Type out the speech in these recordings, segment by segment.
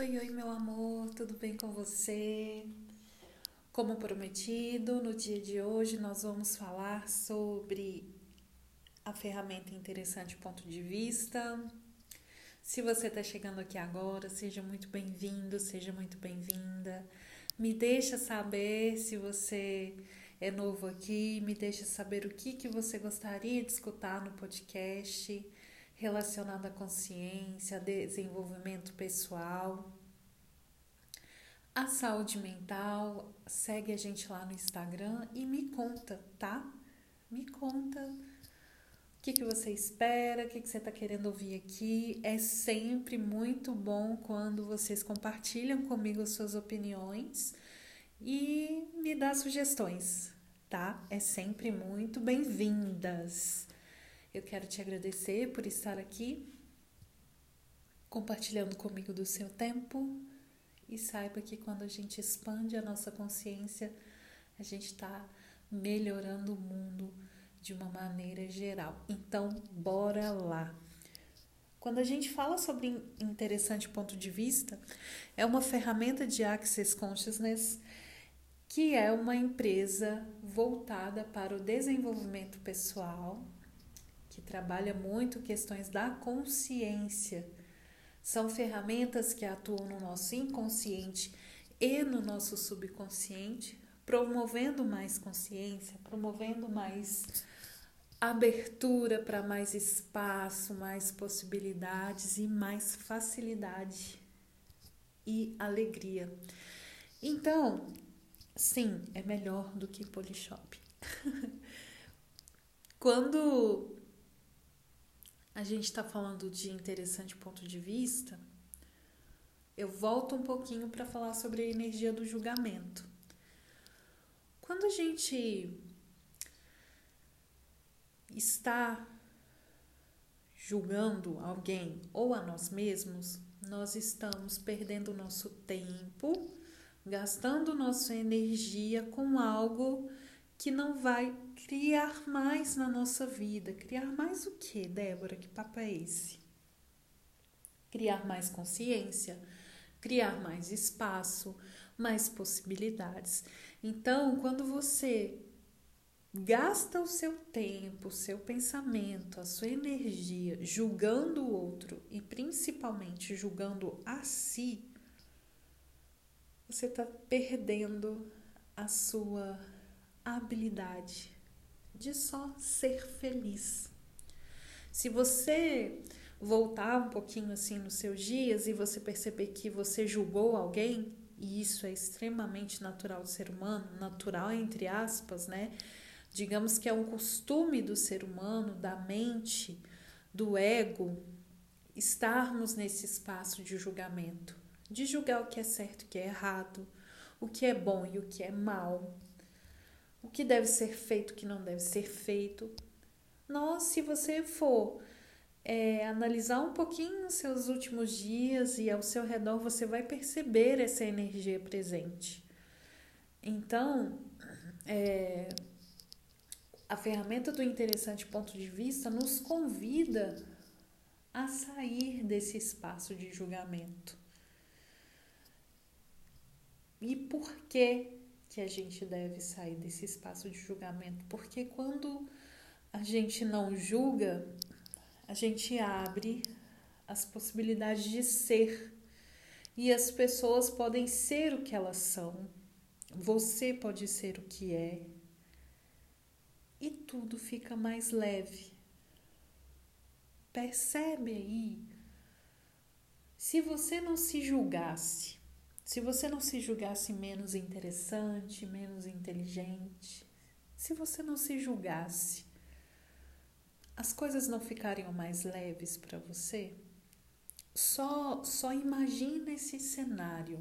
Oi, oi, meu amor, tudo bem com você? Como prometido, no dia de hoje nós vamos falar sobre a ferramenta interessante ponto de vista. Se você está chegando aqui agora, seja muito bem-vindo, seja muito bem-vinda. Me deixa saber se você é novo aqui, me deixa saber o que, que você gostaria de escutar no podcast relacionado à consciência, desenvolvimento pessoal, a saúde mental. Segue a gente lá no Instagram e me conta, tá? Me conta o que, que você espera, o que, que você está querendo ouvir aqui. É sempre muito bom quando vocês compartilham comigo suas opiniões e me dá sugestões, tá? É sempre muito bem-vindas. Eu quero te agradecer por estar aqui, compartilhando comigo do seu tempo e saiba que quando a gente expande a nossa consciência, a gente está melhorando o mundo de uma maneira geral. Então, bora lá! Quando a gente fala sobre interessante ponto de vista, é uma ferramenta de Access Consciousness que é uma empresa voltada para o desenvolvimento pessoal que trabalha muito questões da consciência. São ferramentas que atuam no nosso inconsciente e no nosso subconsciente, promovendo mais consciência, promovendo mais abertura para mais espaço, mais possibilidades e mais facilidade e alegria. Então, sim, é melhor do que Polishop. Quando a gente está falando de interessante ponto de vista, eu volto um pouquinho para falar sobre a energia do julgamento. Quando a gente está julgando alguém ou a nós mesmos, nós estamos perdendo nosso tempo, gastando nossa energia com algo que não vai criar mais na nossa vida. Criar mais o que, Débora? Que papo é esse? Criar mais consciência, criar mais espaço, mais possibilidades. Então, quando você gasta o seu tempo, o seu pensamento, a sua energia julgando o outro e principalmente julgando a si, você está perdendo a sua habilidade de só ser feliz. Se você voltar um pouquinho assim nos seus dias e você perceber que você julgou alguém, e isso é extremamente natural do ser humano, natural entre aspas, né? Digamos que é um costume do ser humano, da mente, do ego, estarmos nesse espaço de julgamento, de julgar o que é certo o que é errado, o que é bom e o que é mal, o que deve ser feito, o que não deve ser feito. Nós, se você for é, analisar um pouquinho os seus últimos dias e ao seu redor, você vai perceber essa energia presente. Então, é, a ferramenta do interessante ponto de vista nos convida a sair desse espaço de julgamento. E por que que a gente deve sair desse espaço de julgamento, porque quando a gente não julga, a gente abre as possibilidades de ser e as pessoas podem ser o que elas são, você pode ser o que é e tudo fica mais leve. Percebe aí? Se você não se julgasse, se você não se julgasse menos interessante, menos inteligente, se você não se julgasse, as coisas não ficariam mais leves para você? Só, só imagina esse cenário.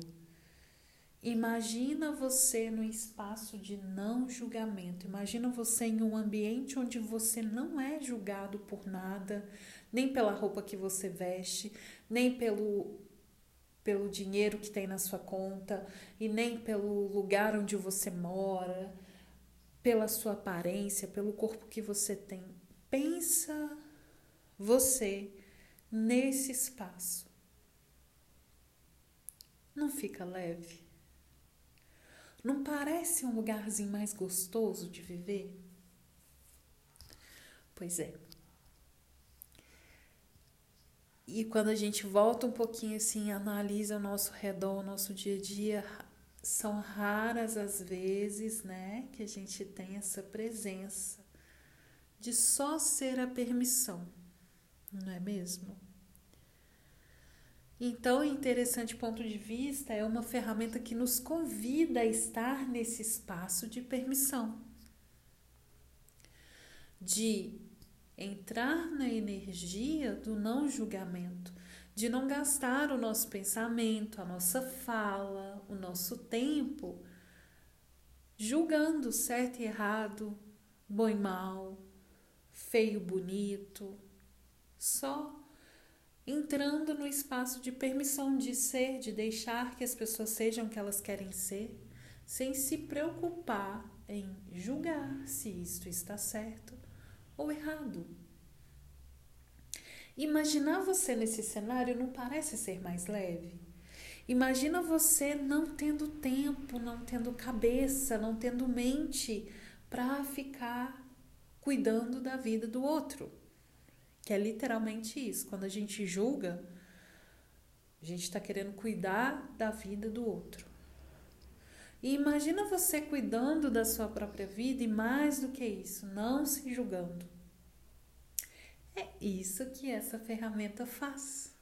Imagina você no espaço de não julgamento. Imagina você em um ambiente onde você não é julgado por nada, nem pela roupa que você veste, nem pelo pelo dinheiro que tem na sua conta e nem pelo lugar onde você mora, pela sua aparência, pelo corpo que você tem. Pensa você nesse espaço. Não fica leve? Não parece um lugarzinho mais gostoso de viver? Pois é. E quando a gente volta um pouquinho assim, analisa o nosso redor, o nosso dia a dia, são raras as vezes, né, que a gente tem essa presença de só ser a permissão, não é mesmo? Então, interessante ponto de vista é uma ferramenta que nos convida a estar nesse espaço de permissão, de entrar na energia do não julgamento, de não gastar o nosso pensamento, a nossa fala, o nosso tempo julgando certo e errado, bom e mal, feio, bonito, só entrando no espaço de permissão de ser, de deixar que as pessoas sejam o que elas querem ser, sem se preocupar em julgar se isto está certo ou errado. Imaginar você nesse cenário não parece ser mais leve? Imagina você não tendo tempo, não tendo cabeça, não tendo mente para ficar cuidando da vida do outro. Que é literalmente isso. Quando a gente julga, a gente está querendo cuidar da vida do outro. E imagina você cuidando da sua própria vida e mais do que isso, não se julgando. É isso que essa ferramenta faz.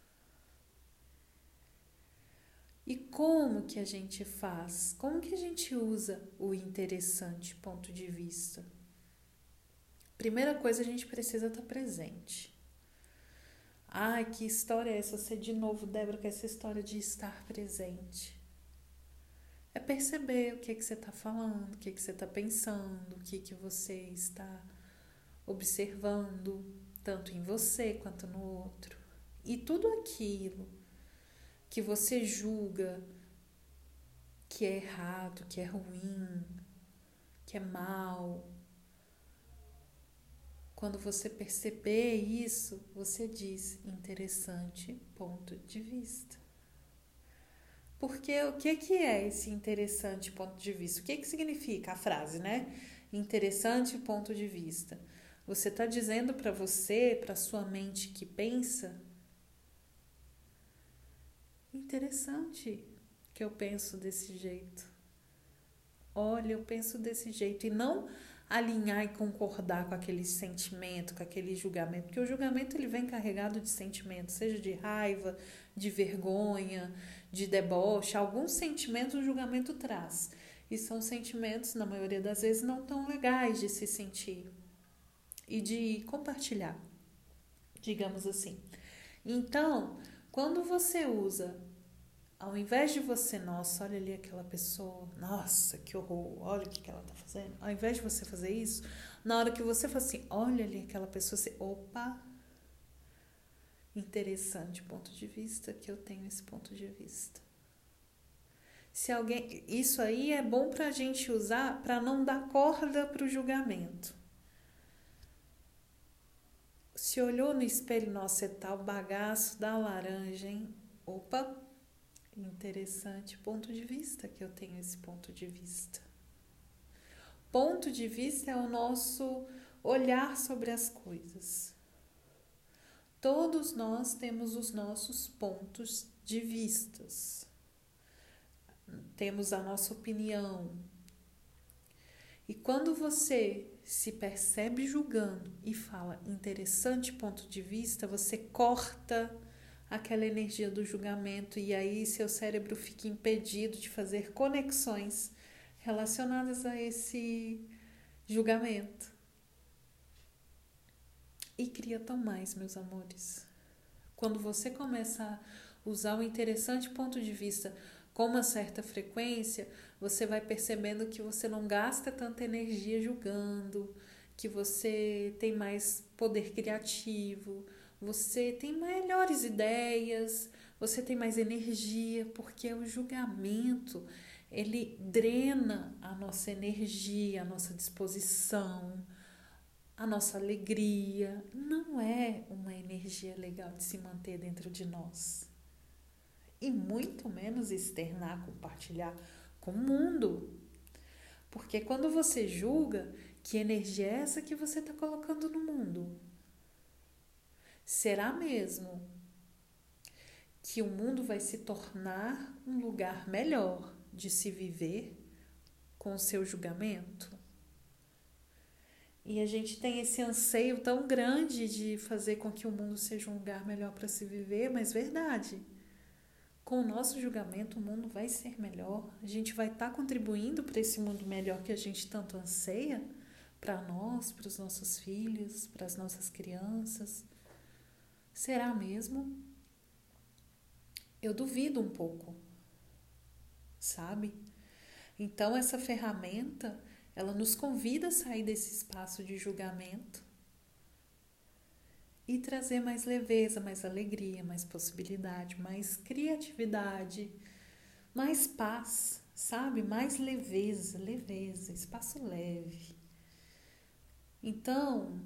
E como que a gente faz? Como que a gente usa o interessante ponto de vista? Primeira coisa, a gente precisa estar presente. Ai, que história é essa? Você de novo, Débora, com essa história de estar presente. É perceber o que, que você está falando, o que, que você está pensando, o que, que você está observando, tanto em você quanto no outro. E tudo aquilo que você julga que é errado, que é ruim, que é mal, quando você perceber isso, você diz interessante ponto de vista. Porque o que, que é esse interessante ponto de vista? O que, que significa a frase, né? Interessante ponto de vista. Você está dizendo para você, para sua mente que pensa, interessante que eu penso desse jeito. Olha, eu penso desse jeito. E não alinhar e concordar com aquele sentimento, com aquele julgamento, porque o julgamento ele vem carregado de sentimentos, seja de raiva, de vergonha, de deboche, algum sentimento o julgamento traz. E são sentimentos, na maioria das vezes, não tão legais de se sentir e de compartilhar, digamos assim. Então, quando você usa ao invés de você, nossa, olha ali aquela pessoa, nossa, que horror, olha o que, que ela tá fazendo. Ao invés de você fazer isso, na hora que você fala assim, olha ali aquela pessoa, você, opa, interessante ponto de vista, que eu tenho esse ponto de vista. Se alguém, isso aí é bom para a gente usar para não dar corda para o julgamento. Se olhou no espelho, nossa, é tal bagaço da laranja, hein? Opa, Interessante ponto de vista que eu tenho esse ponto de vista. Ponto de vista é o nosso olhar sobre as coisas. Todos nós temos os nossos pontos de vistas. Temos a nossa opinião. E quando você se percebe julgando e fala interessante ponto de vista, você corta aquela energia do julgamento e aí seu cérebro fica impedido de fazer conexões relacionadas a esse julgamento. E cria tão mais, meus amores. Quando você começa a usar o interessante ponto de vista com uma certa frequência, você vai percebendo que você não gasta tanta energia julgando, que você tem mais poder criativo, você tem melhores ideias, você tem mais energia, porque o julgamento ele drena a nossa energia, a nossa disposição, a nossa alegria. Não é uma energia legal de se manter dentro de nós. e muito menos externar, compartilhar com o mundo. Porque quando você julga, que energia é essa que você está colocando no mundo? Será mesmo que o mundo vai se tornar um lugar melhor de se viver com o seu julgamento? E a gente tem esse anseio tão grande de fazer com que o mundo seja um lugar melhor para se viver, mas verdade. Com o nosso julgamento, o mundo vai ser melhor. A gente vai estar tá contribuindo para esse mundo melhor que a gente tanto anseia para nós, para os nossos filhos, para as nossas crianças. Será mesmo? Eu duvido um pouco, sabe? Então, essa ferramenta ela nos convida a sair desse espaço de julgamento e trazer mais leveza, mais alegria, mais possibilidade, mais criatividade, mais paz, sabe? Mais leveza, leveza, espaço leve. Então,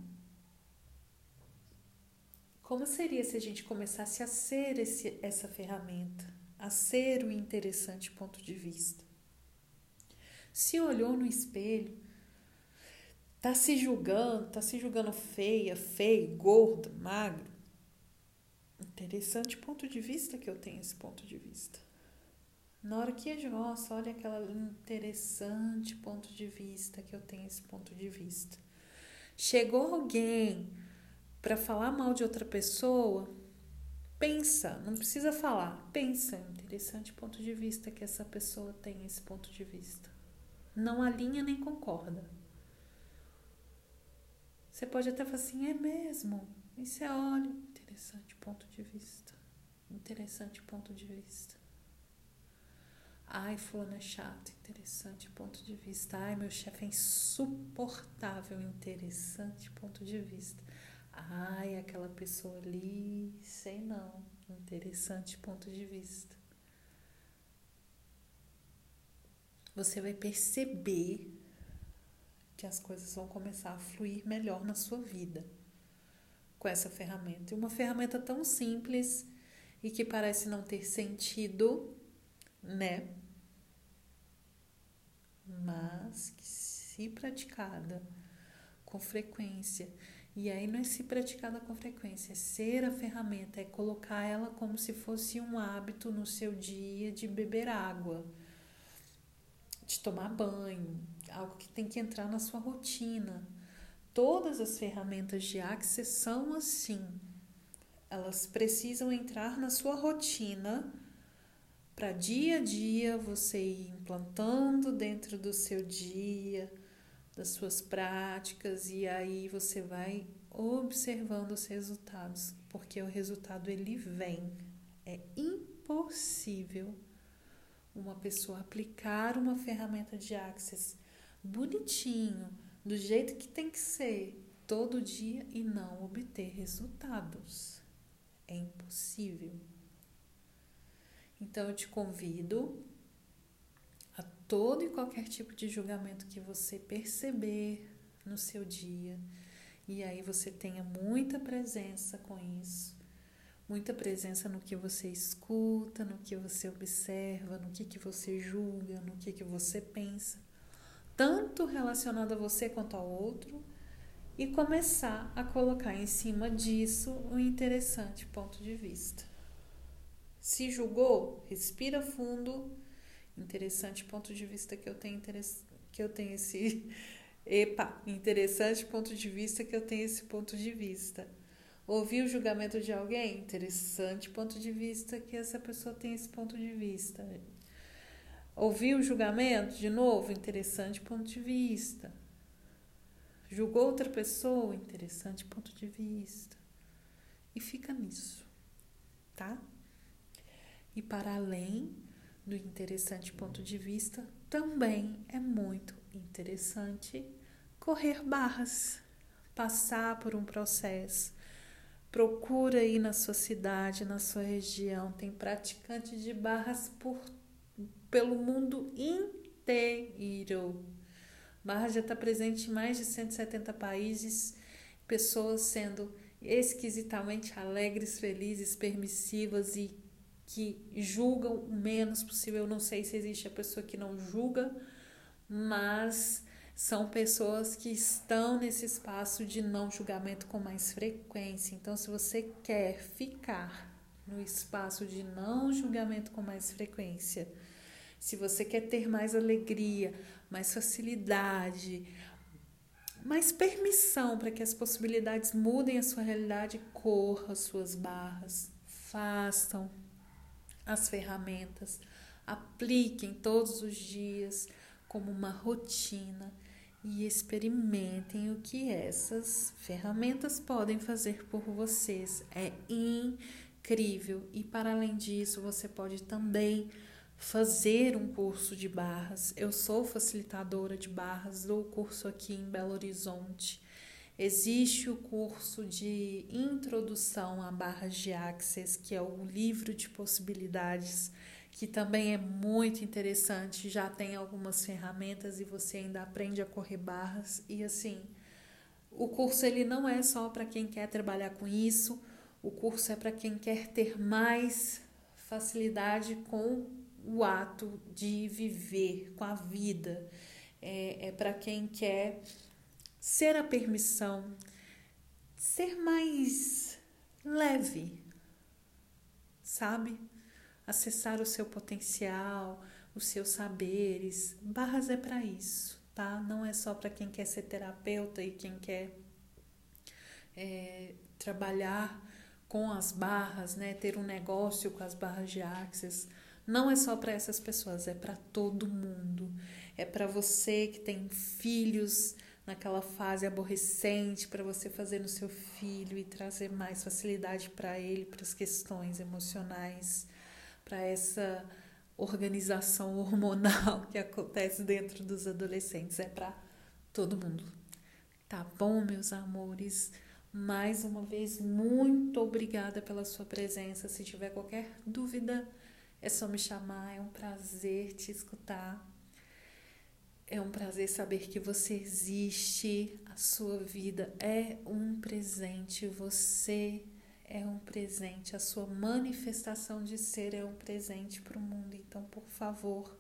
como seria se a gente começasse a ser esse, essa ferramenta, a ser o interessante ponto de vista? Se olhou no espelho, tá se julgando, tá se julgando feia, feio, gordo, magro. Interessante ponto de vista que eu tenho esse ponto de vista. Na hora que a nossa, olha aquela interessante ponto de vista que eu tenho esse ponto de vista. Chegou alguém para falar mal de outra pessoa, pensa, não precisa falar, pensa, interessante ponto de vista que essa pessoa tem esse ponto de vista não alinha nem concorda. Você pode até falar assim, é mesmo. E você olha, interessante ponto de vista. Interessante ponto de vista. Ai, fulano é chato, interessante ponto de vista. Ai, meu chefe é insuportável, interessante ponto de vista. Ai, aquela pessoa ali, sei não, interessante ponto de vista. você vai perceber que as coisas vão começar a fluir melhor na sua vida com essa ferramenta. E uma ferramenta tão simples e que parece não ter sentido, né? Mas que se praticada com frequência, e aí não é se praticada com frequência, é ser a ferramenta, é colocar ela como se fosse um hábito no seu dia de beber água de tomar banho, algo que tem que entrar na sua rotina. Todas as ferramentas de Access são assim. Elas precisam entrar na sua rotina para dia a dia você ir implantando dentro do seu dia, das suas práticas e aí você vai observando os resultados, porque o resultado ele vem. É impossível uma pessoa aplicar uma ferramenta de Access bonitinho, do jeito que tem que ser, todo dia e não obter resultados. É impossível. Então eu te convido todo e qualquer tipo de julgamento que você perceber no seu dia, e aí você tenha muita presença com isso muita presença no que você escuta, no que você observa, no que, que você julga, no que, que você pensa, tanto relacionado a você quanto ao outro, e começar a colocar em cima disso um interessante ponto de vista. Se julgou, respira fundo. Interessante ponto de vista que eu tenho que eu tenho esse epa, interessante ponto de vista que eu tenho esse ponto de vista Ouvir o julgamento de alguém? Interessante ponto de vista que essa pessoa tem esse ponto de vista. Ouvir o julgamento? De novo, interessante ponto de vista. Julgou outra pessoa? Interessante ponto de vista. E fica nisso, tá? E para além do interessante ponto de vista, também é muito interessante correr barras, passar por um processo Procura aí na sua cidade, na sua região. Tem praticantes de barras por, pelo mundo inteiro. Barra já está presente em mais de 170 países, pessoas sendo esquisitamente alegres, felizes, permissivas e que julgam o menos possível. Eu não sei se existe a pessoa que não julga, mas são pessoas que estão nesse espaço de não julgamento com mais frequência. Então, se você quer ficar no espaço de não julgamento com mais frequência, se você quer ter mais alegria, mais facilidade, mais permissão para que as possibilidades mudem a sua realidade, corra as suas barras, façam as ferramentas, apliquem todos os dias como uma rotina e experimentem o que essas ferramentas podem fazer por vocês. É incrível e para além disso, você pode também fazer um curso de barras. Eu sou facilitadora de barras, dou curso aqui em Belo Horizonte. Existe o curso de introdução a barras de Access, que é o livro de possibilidades que também é muito interessante, já tem algumas ferramentas e você ainda aprende a correr barras e assim, o curso ele não é só para quem quer trabalhar com isso, o curso é para quem quer ter mais facilidade com o ato de viver, com a vida. É, é para quem quer ser a permissão, ser mais leve, sabe? acessar o seu potencial, os seus saberes. Barras é para isso, tá? Não é só para quem quer ser terapeuta e quem quer é, trabalhar com as barras, né? Ter um negócio com as barras de Axis. Não é só para essas pessoas, é para todo mundo. É para você que tem filhos naquela fase aborrecente, para você fazer no seu filho e trazer mais facilidade para ele, para as questões emocionais para essa organização hormonal que acontece dentro dos adolescentes. É para todo mundo. Tá bom, meus amores? Mais uma vez, muito obrigada pela sua presença. Se tiver qualquer dúvida, é só me chamar. É um prazer te escutar. É um prazer saber que você existe. A sua vida é um presente. Você é um presente, a sua manifestação de ser é um presente para o mundo. Então, por favor,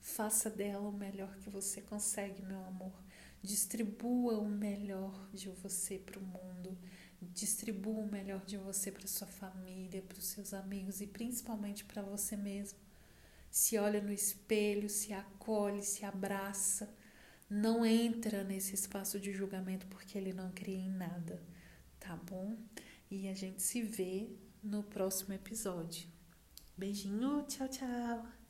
faça dela o melhor que você consegue, meu amor. Distribua o melhor de você para o mundo. Distribua o melhor de você para sua família, para os seus amigos e principalmente para você mesmo. Se olha no espelho, se acolhe, se abraça. Não entra nesse espaço de julgamento porque ele não cria em nada, tá bom? E a gente se vê no próximo episódio. Beijinho, tchau, tchau!